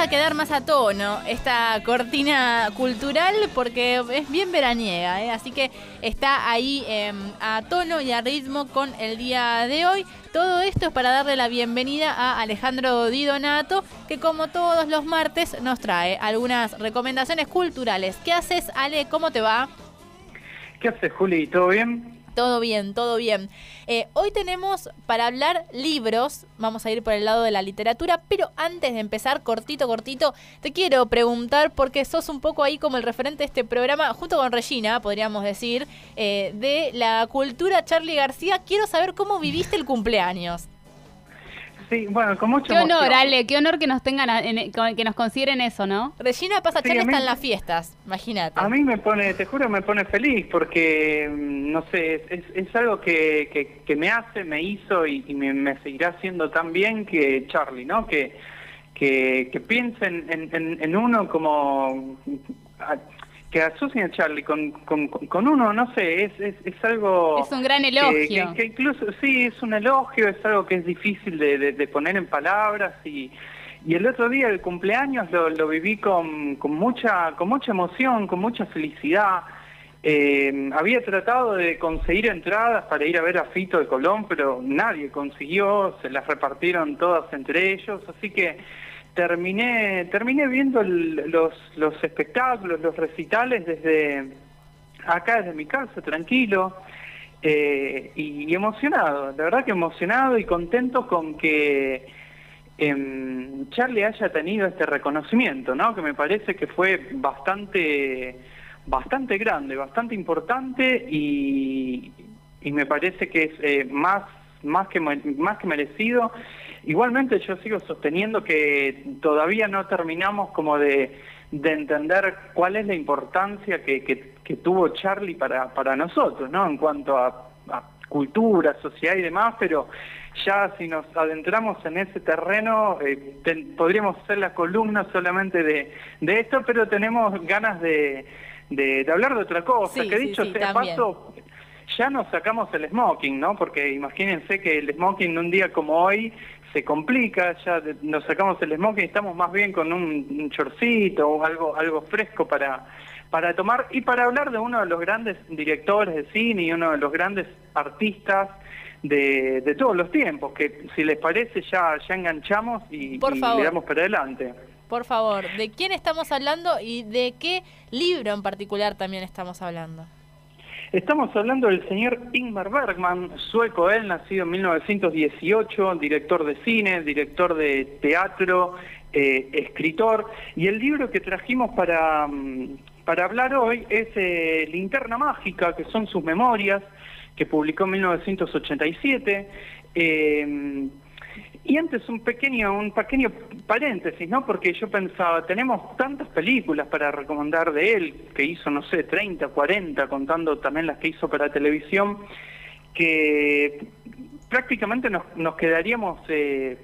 a quedar más a tono esta cortina cultural porque es bien veraniega, ¿eh? así que está ahí em, a tono y a ritmo con el día de hoy. Todo esto es para darle la bienvenida a Alejandro Di Donato, que como todos los martes nos trae algunas recomendaciones culturales. ¿Qué haces, Ale? ¿Cómo te va? ¿Qué haces, Juli? ¿Todo bien? Todo bien, todo bien. Eh, hoy tenemos para hablar libros, vamos a ir por el lado de la literatura, pero antes de empezar, cortito, cortito, te quiero preguntar, porque sos un poco ahí como el referente de este programa, junto con Regina, podríamos decir, eh, de la cultura Charlie García, quiero saber cómo viviste el cumpleaños. Sí, bueno, con mucho Qué honor, Ale, qué honor que nos tengan, e, que nos consideren eso, ¿no? Regina pasa sí, está en las fiestas, imagínate. A mí me pone, te juro, me pone feliz porque, mm, no sé, es, es algo que, que, me hace, me hizo y, me, seguirá haciendo tan bien que Charlie, ¿no? Que, que, que piensen en, en uno como que asocien a Charlie con, con, uno, no sé, es, es, algo... Es un gran elogio. Que, incluso, sí, es un elogio, es algo que es difícil de, poner en palabras y, y el otro día, el cumpleaños, lo, lo viví con, con, mucha, con mucha emoción, con mucha felicidad. Eh, había tratado de conseguir entradas para ir a ver a Fito de Colón, pero nadie consiguió, se las repartieron todas entre ellos, así que terminé, terminé viendo los, los espectáculos, los recitales desde acá, desde mi casa, tranquilo. Eh, y, emocionado, la verdad que emocionado y contento con que eh, Charlie haya tenido este reconocimiento, ¿no? Que me parece que fue bastante, bastante grande, bastante importante y, y me parece que es eh, más, más, que, más que merecido Igualmente yo sigo sosteniendo que todavía no terminamos como de, entender cuál es la importancia que, que, tuvo Charlie para, para nosotros, ¿no? En cuanto a, cultura, sociedad y demás, pero ya si nos adentramos en ese terreno, eh, podríamos hacer la columna solamente de, de esto, pero tenemos ganas de, de, hablar de otra cosa, que dicho sea paso, ya nos sacamos el smoking, ¿no? Porque imagínense que el smoking un día como hoy se complica, ya nos sacamos el smoking y estamos más bien con un, chorcito o algo, algo fresco para, para tomar y para hablar de uno de los grandes directores de cine y uno de los grandes artistas de, de todos los tiempos, que si les parece ya, ya enganchamos y, Por y le damos para adelante. Por favor, ¿de quién estamos hablando y de qué libro en particular también estamos hablando? Estamos hablando del señor Ingmar Bergman, sueco él, nacido en 1918, director de cine, director de teatro, eh, escritor, y el libro que trajimos para, mm, para hablar hoy es eh, Linterna Mágica, que son sus memorias, que publicó en 1987. Y antes un pequeño, un pequeño paréntesis, ¿no? Porque yo pensaba, tenemos tantas películas para recomendar de él, que hizo, no sé, 30, 40, contando también las que hizo para televisión, que prácticamente nos, nos quedaríamos eh,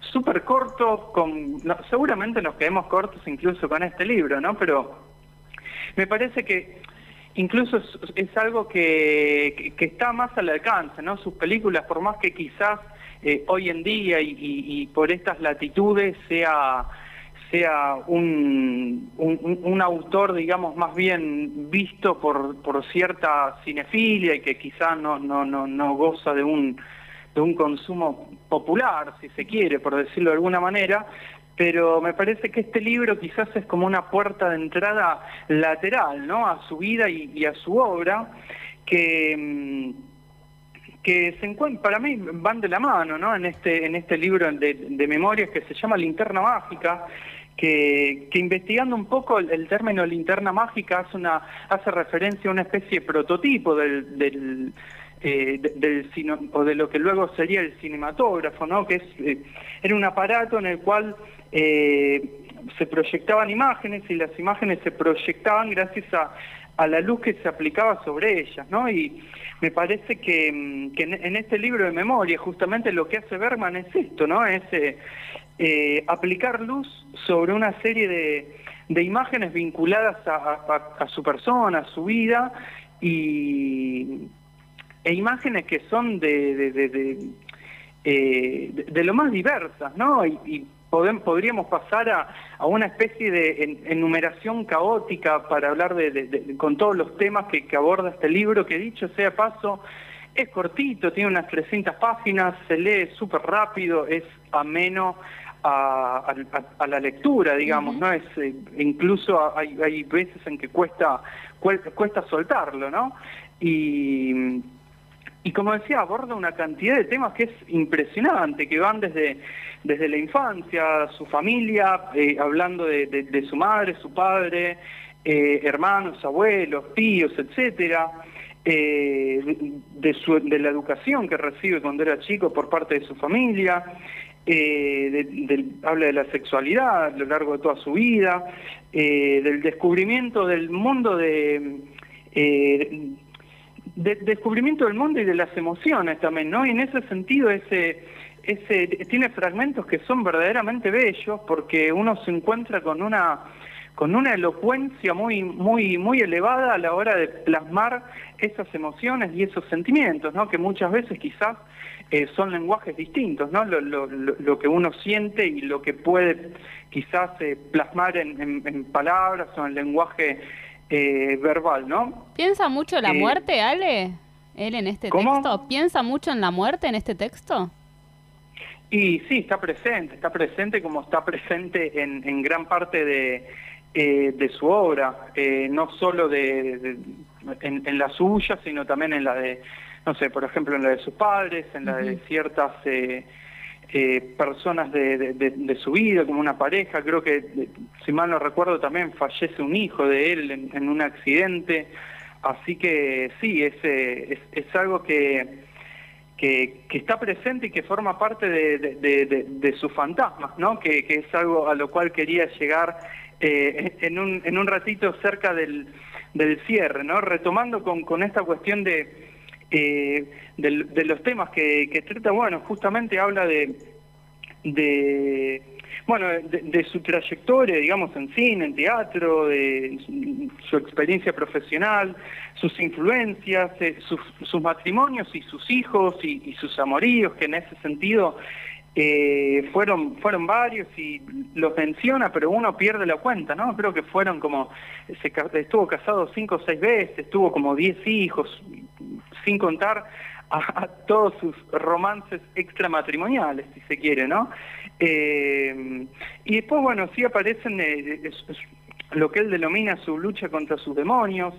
súper cortos, con, seguramente nos quedemos cortos incluso con este libro, ¿no? Pero me parece que incluso es, algo que, que, está más al alcance, ¿no? Sus películas, por más que quizás eh, hoy en día y, por estas latitudes sea sea un, un, autor, digamos, más bien visto por, por cierta cinefilia y que quizás no, no, no, no goza de un, de un consumo popular, si se quiere, por decirlo de alguna manera, pero me parece que este libro quizás es como una puerta de entrada lateral, ¿no? A su vida y, a su obra, que... Que se encuentran, para mí van de la mano, ¿no? En este, en este libro de, memorias que se llama Linterna Mágica, que, que, investigando un poco el, término linterna mágica hace, una, hace referencia a una especie de prototipo del, del, eh, del o de lo que luego sería el cinematógrafo, ¿no? que es, eh, era un aparato en el cual eh, se proyectaban imágenes y las imágenes se proyectaban gracias a, a la luz que se aplicaba sobre ellas, ¿no? Y me parece que, mm, en, este libro de memoria justamente lo que hace Berman es esto, ¿no? Es eh, eh, aplicar luz sobre una serie de, imágenes vinculadas a, su persona, a su vida, y, e imágenes que son de, de, eh, lo más diversas, ¿no? Y, podríamos pasar a, a, una especie de enumeración caótica para hablar de, con todos los temas que, que, aborda este libro, que dicho sea paso, es cortito, tiene unas 300 páginas, se lee súper rápido, es ameno a, a, la lectura, digamos, ¿no? Es, eh, incluso hay, hay veces en que cuesta, cuesta soltarlo, ¿no? Y y como decía, aborda una cantidad de temas que es impresionante, que van desde, desde la infancia, su familia, eh, hablando de, su madre, su padre, eh, hermanos, abuelos, tíos, etcétera, eh, de, la educación que recibe cuando era chico por parte de su familia, habla de la sexualidad a lo largo de toda su vida, del descubrimiento del mundo de de, descubrimiento del mundo y de las emociones también, ¿no? Y en ese sentido ese, ese tiene fragmentos que son verdaderamente bellos porque uno se encuentra con una con una elocuencia muy muy muy elevada a la hora de plasmar esas emociones y esos sentimientos, ¿no? Que muchas veces quizás eh, son lenguajes distintos, ¿no? Lo, lo, lo, que uno siente y lo que puede quizás eh, plasmar en, en, en palabras o en lenguaje eh, verbal, ¿no? ¿Piensa mucho la eh, muerte, Ale? ¿Él en este texto? ¿Piensa mucho en la muerte en este texto? Y sí, está presente, está presente como está presente en, gran parte de, eh, de su obra, no solo de, en, la suya, sino también en la de, no sé, por ejemplo, en la de sus padres, en la de ciertas eh, personas de, su vida, como una pareja. Creo que, si mal no recuerdo, también fallece un hijo de él en, un accidente. Así que sí, es, eh, es, algo que, que, está presente y que forma parte de, sus fantasmas, ¿no? Que, es algo a lo cual quería llegar eh, en, un, en un ratito cerca del, del cierre, ¿no? Retomando con, con esta cuestión de eh, de, los temas que, que, trata, bueno, justamente habla de, de bueno, de, su trayectoria, digamos, en cine, en teatro, de su, experiencia profesional, sus influencias, eh, sus, matrimonios y sus hijos y, y sus amoríos, que en ese sentido eh, fueron, fueron varios y los menciona, pero uno pierde la cuenta, ¿no? Creo que fueron como, se, estuvo casado cinco o seis veces, tuvo como diez hijos, sin contar a, todos sus romances extramatrimoniales, si se quiere, ¿no? Eh, y después, bueno, sí aparecen eh, lo que él denomina su lucha contra sus demonios,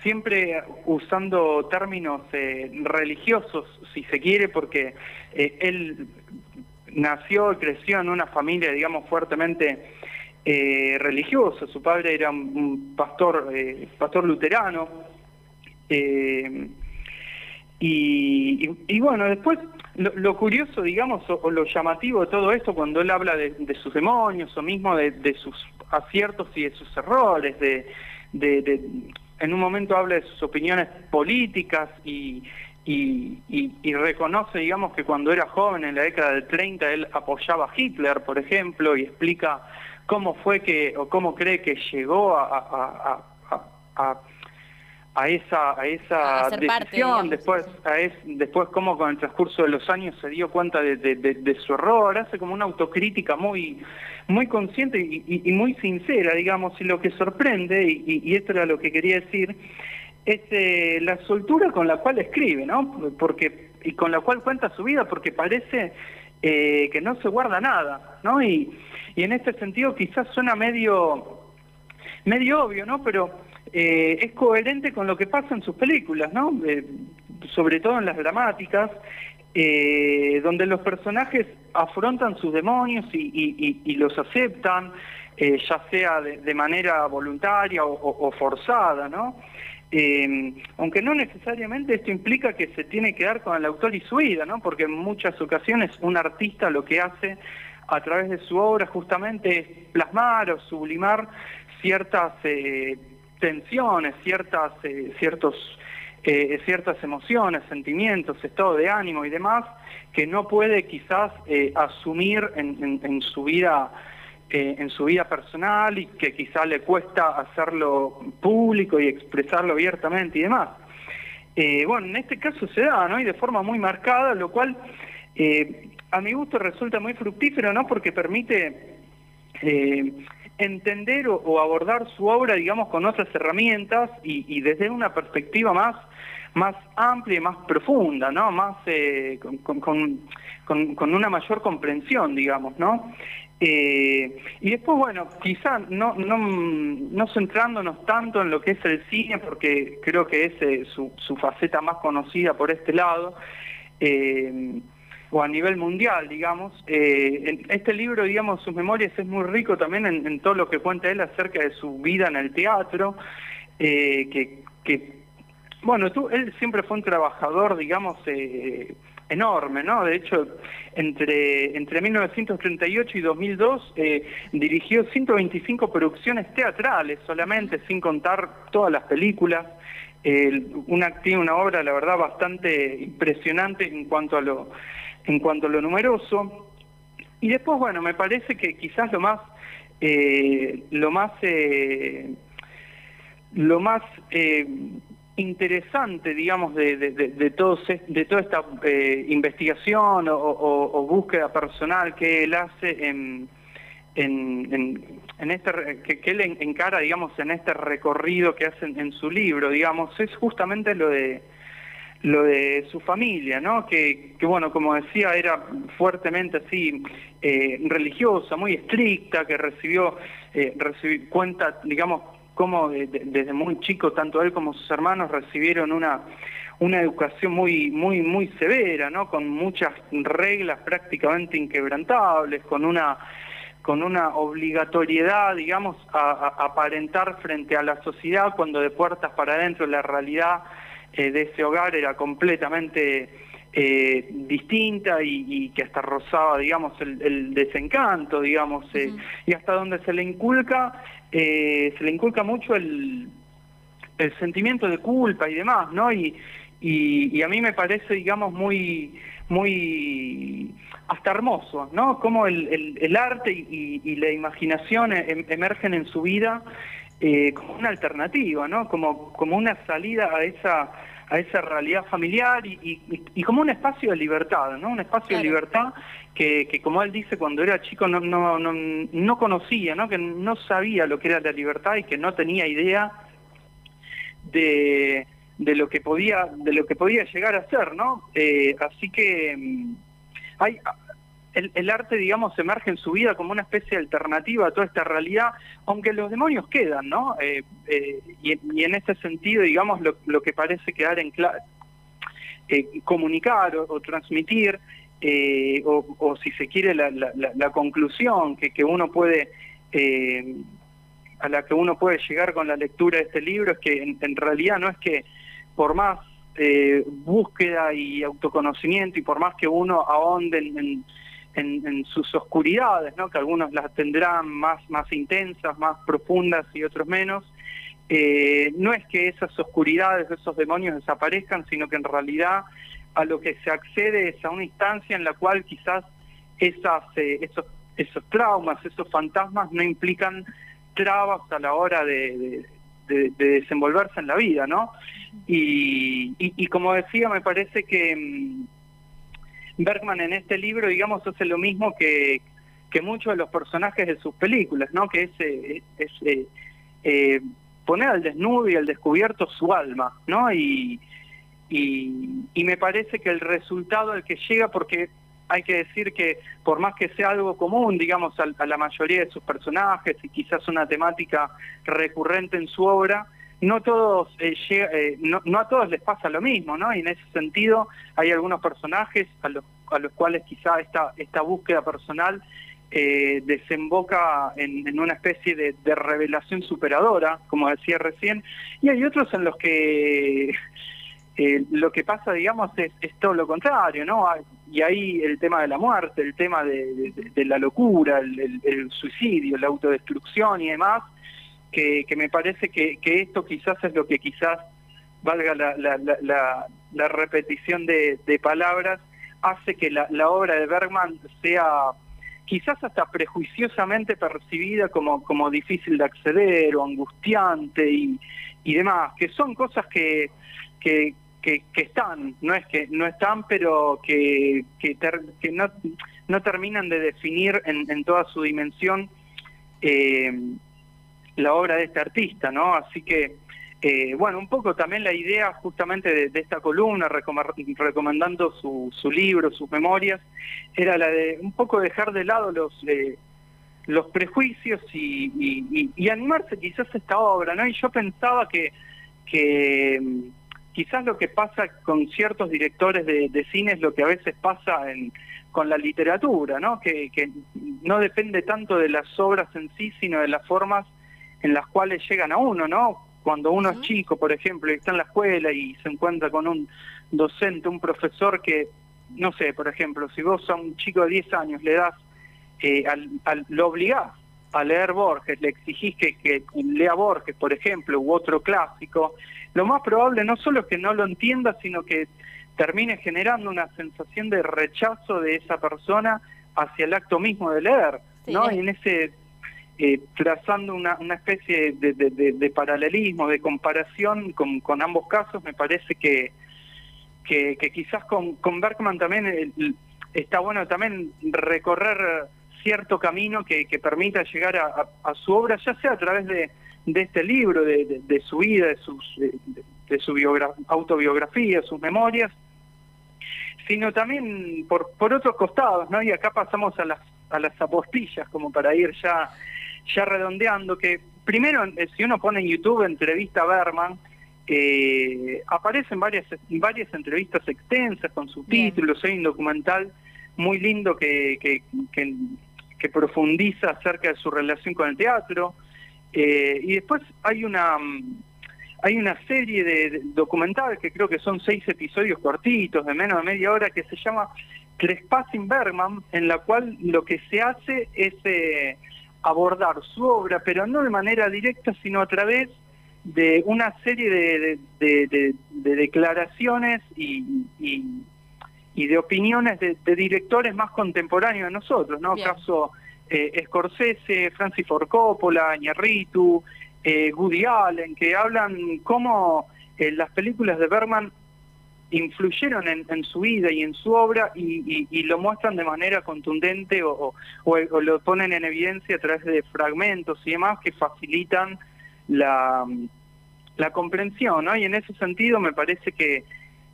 siempre usando términos religiosos, si se quiere, porque él nació y creció en una familia, digamos, fuertemente eh, religiosa. Su padre era un pastor, eh, pastor luterano. Eh, y, bueno, después lo, curioso, digamos, o, lo llamativo de todo esto, cuando él habla de, sus demonios o mismo de, sus aciertos y de sus errores, de, en un momento habla de sus opiniones políticas y, y, reconoce, digamos, que cuando era joven, en la década del 30, él apoyaba a Hitler, por ejemplo, y explica cómo fue que, o cómo cree que llegó a, a, esa, a esa decisión, después, a es, después cómo con el transcurso de los años se dio cuenta de, su error, hace como una autocrítica muy, muy consciente y, muy sincera, digamos, y lo que sorprende, y esto era lo que quería decir, es eh, la soltura con la cual escribe, ¿no? Porque, y con la cual cuenta su vida, porque parece eh, que no se guarda nada, ¿no? Y, y en este sentido quizás suena medio, medio obvio, ¿no? Pero eh, es coherente con lo que pasa en sus películas, ¿no? sobre todo en las dramáticas, donde los personajes afrontan sus demonios y, y, los aceptan, ya sea de, manera voluntaria o, o forzada, ¿no? Eh, aunque no necesariamente esto implica que se tiene que dar con el autor y su vida, ¿no? porque en muchas ocasiones un artista lo que hace a través de su obra justamente es plasmar o sublimar ciertas eh, tensiones, ciertas, eh, ciertos, eh, ciertas emociones, sentimientos, estado de ánimo y demás, que no puede quizás asumir en, en su vida eh, en su vida personal y que quizá le cuesta hacerlo público y expresarlo abiertamente y demás. Eh, bueno, en este caso se da, ¿no? Y de forma muy marcada, lo cual eh, a mi gusto resulta muy fructífero, ¿no? Porque permite eh, entender o, abordar su obra, digamos, con otras herramientas y, desde una perspectiva más más amplia y más profunda, ¿no? Más eh, con, con, una mayor comprensión, digamos, ¿no? Eh, y después, bueno, quizá no, no, no, centrándonos tanto en lo que es el cine, porque creo que es su, su, faceta más conocida por este lado, eh, o a nivel mundial, digamos. Eh, en este libro, digamos, sus memorias es muy rico también en, todo lo que cuenta él acerca de su vida en el teatro, eh, que, que, bueno, tú, él siempre fue un trabajador, digamos, eh, enorme, ¿no? De hecho, entre, entre 1938 y 2002 dirigió 125 producciones teatrales solamente, sin contar todas las películas. una, tiene una obra, la verdad, bastante impresionante en cuanto a lo en cuanto lo numeroso. Y después, bueno, me parece que quizás lo más, eh, lo más, eh, lo más eh, interesante, digamos, de, de, de, de toda esta investigación o, búsqueda personal que él hace en, en, en, este, que, que, él encara, digamos, en este recorrido que hace en su libro, digamos, es justamente lo de lo de su familia, ¿no? Que, que bueno, como decía, era fuertemente así eh, religiosa, muy estricta, que recibió, eh, cuenta, digamos, cómo desde muy chico tanto él como sus hermanos recibieron una una educación muy muy muy severa, ¿no? Con muchas reglas prácticamente inquebrantables, con una con una obligatoriedad, digamos, a aparentar frente a la sociedad cuando de puertas para adentro la realidad eh, de ese hogar era completamente eh, distinta y, que hasta rozaba, digamos, el, desencanto, digamos, eh, y hasta donde se le inculca, se le inculca mucho el, el sentimiento de culpa y demás, ¿no? Y, y, a mí me parece, digamos, muy, muy hasta hermoso, ¿no? Como el, el, arte y, y, la imaginación em, emergen en su vida eh, como una alternativa, ¿no? Como, como una salida a esa, a esa realidad familiar y, y, como un espacio de libertad, ¿no? Un espacio de libertad que, que, como él dice, cuando era chico no, no, no, no conocía, ¿no? Que no sabía lo que era la libertad y que no tenía idea de, de lo que podía de lo que podía llegar a ser, ¿no? Eh, así que mm, hay el, arte, digamos, emerge en su vida como una especie de alternativa a toda esta realidad, aunque los demonios quedan, ¿no? Eh, eh, y, en ese sentido, digamos, lo, que parece quedar en claro, eh, comunicar o, transmitir, o, si se quiere, la, conclusión que, que, uno puede, a la que uno puede llegar con la lectura de este libro, es que en, realidad no es que por más búsqueda y autoconocimiento y por más que uno ahonde en, sus oscuridades, ¿no? que algunos las tendrán más, más intensas, más profundas y otros menos, eh, no es que esas oscuridades, esos demonios desaparezcan, sino que en realidad a lo que se accede es a una instancia en la cual quizás esas, eh, esos, esos traumas, esos fantasmas no implican trabas a la hora de, desenvolverse en la vida, ¿no? Y, y, como decía, me parece que... Bergman en este libro, digamos, hace lo mismo que, que muchos de los personajes de sus películas, ¿no? Que es, eh, eh, eh, poner al desnudo y al descubierto su alma, ¿no? Y, y, me parece que el resultado al que llega, porque hay que decir que por más que sea algo común, digamos, a la mayoría de sus personajes y quizás una temática recurrente en su obra, no todos eh, eh, no, a todos les pasa lo mismo, ¿no? Y en ese sentido hay algunos personajes a los, a los cuales quizá esta, esta búsqueda personal eh, desemboca en, una especie de, revelación superadora, como decía recién, y hay otros en los que lo que pasa, digamos, es, todo lo contrario, ¿no? Y ahí el tema de la muerte, el tema de, la locura, el suicidio, la autodestrucción y demás, que, me parece que, esto quizás es lo que quizás, valga la, repetición de, palabras, hace que la, obra de Bergman sea quizás hasta prejuiciosamente percibida como, como difícil de acceder o angustiante y, y demás, que son cosas que, que, que, están, no es que no están, pero que, que, no, no terminan de definir en, toda su dimensión eh, la obra de este artista, ¿no? Así que, eh, bueno, un poco también la idea justamente de, esta columna, recomendando su, su, libro, sus memorias, era la de un poco dejar de lado los... Eh, los prejuicios y, animarse quizás a esta obra, ¿no? Y yo pensaba que, que quizás lo que pasa con ciertos directores de, cine es lo que a veces pasa en, con la literatura, ¿no? Que, no depende tanto de las obras en sí, sino de las formas en las cuales llegan a uno, ¿no? Cuando uno es chico, por ejemplo, y está en la escuela y se encuentra con un docente, un profesor que, no sé, por ejemplo, si vos a un chico de 10 años le das, eh, al, lo obligás a leer Borges, le exigís que, que lea Borges, por ejemplo, u otro clásico, lo más probable no solo es que no lo entienda, sino que termine generando una sensación de rechazo de esa persona hacia el acto mismo de leer, ¿no? Y en ese, eh, trazando una, una especie de, de, paralelismo, de comparación con, con, ambos casos, me parece que, que, quizás con, con Bergman también está bueno también recorrer cierto camino que, que permita llegar a, su obra, ya sea a través de, de este libro, de, de, su vida, de, sus, de, su autobiografía, sus memorias, sino también por, por otros costados, ¿no? Y acá pasamos a las, a las apostillas, como para ir ya, ya redondeando, que primero, eh, si uno pone en YouTube entrevista a Berman, eh, aparecen varias, varias entrevistas extensas con subtítulos, hay un documental muy lindo que, que, que, que profundiza acerca de su relación con el teatro, eh, y después hay una mm, hay una serie de, documentales que creo que son seis episodios cortitos de menos de media hora que se llama Trespassing Bergman, en la cual lo que se hace es eh, abordar su obra, pero no de manera directa, sino a través de una serie de, de, declaraciones y, y, de opiniones de, directores más contemporáneos de nosotros, ¿no? Caso eh, Scorsese, Francis Ford Coppola, Iñárritu, eh, Woody Allen, que hablan cómo eh, las películas de Bergman influyeron en, su vida y en su obra y, lo muestran de manera contundente o, lo ponen en evidencia a través de fragmentos y demás que facilitan la, la comprensión, ¿no? Y en ese sentido me parece que,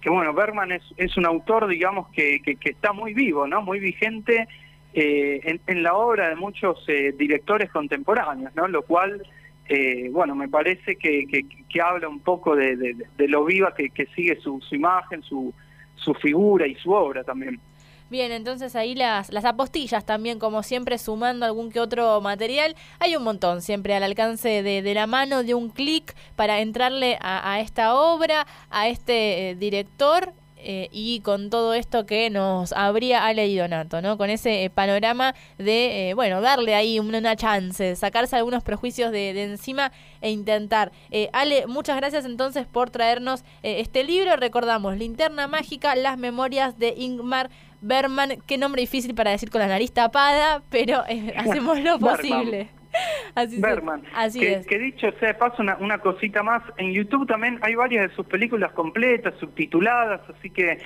que bueno, Bergman es, es un autor, digamos, que, que, está muy vivo, ¿no? Muy vigente eh, en, la obra de muchos eh, directores contemporáneos, ¿no? Lo cual, eh, bueno, me parece que, que, habla un poco de, lo viva que, sigue su, imagen, su, su figura y su obra también. Bien, entonces ahí las, las apostillas también, como siempre, sumando algún que otro material. Hay un montón siempre al alcance de, la mano, de un clic para entrarle a, a, esta obra, a este director eh, y con todo esto que nos habría Ale Donato, ¿no? Con ese eh, panorama de, eh, bueno, darle ahí una, chance, sacarse algunos prejuicios de, de encima e intentar. Ale, muchas gracias entonces por traernos este libro. Recordamos, Linterna Mágica, las memorias de Ingmar Berman. Qué nombre difícil para decir con la nariz tapada, pero hacemos lo posible. así Berman. así que, es. que dicho sea paso, una, una, cosita más. En YouTube también hay varias de sus películas completas, subtituladas, así que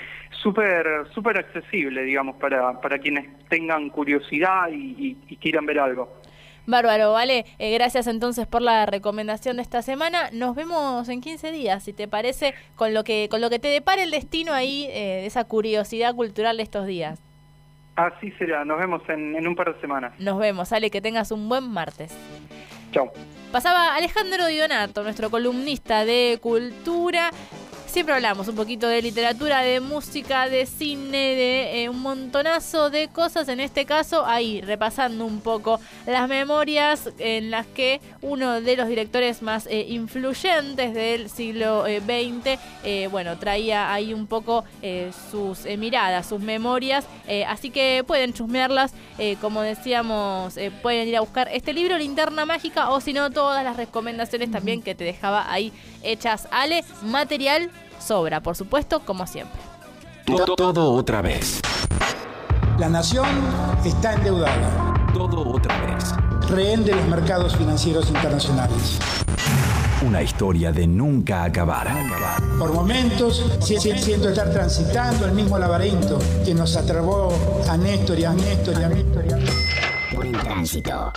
súper súper accesible, digamos, para, para quienes tengan curiosidad y, quieran ver algo. Bárbaro, vale. Eh, gracias entonces por la recomendación de esta semana. Nos vemos en 15 días, si te parece, con lo que con lo que te depare el destino ahí, eh, de esa curiosidad cultural de estos días. Así será, nos vemos en, un par de semanas. Nos vemos, Ale, que tengas un buen martes. Chao. Pasaba Alejandro Dionato, nuestro columnista de cultura, Siempre hablamos un poquito de literatura, de música, de cine, de eh, un montonazo de cosas. En este caso, ahí repasando un poco las memorias en las que uno de los directores más eh, influyentes del siglo XX, eh, bueno, traía ahí un poco sus miradas, sus memorias. así que pueden chusmearlas, como decíamos, pueden ir a buscar este libro, Linterna Mágica, o si no, todas las recomendaciones también que te dejaba ahí hechas. Ale, material sobra, por supuesto, como siempre. Todo, todo otra vez. La nación está endeudada. Todo otra vez. Rehén de los mercados financieros internacionales. Una historia de nunca acabar. Por momentos siento estar transitando el mismo laberinto que nos atrapó a Néstor y a Néstor y a Néstor. Por tránsito.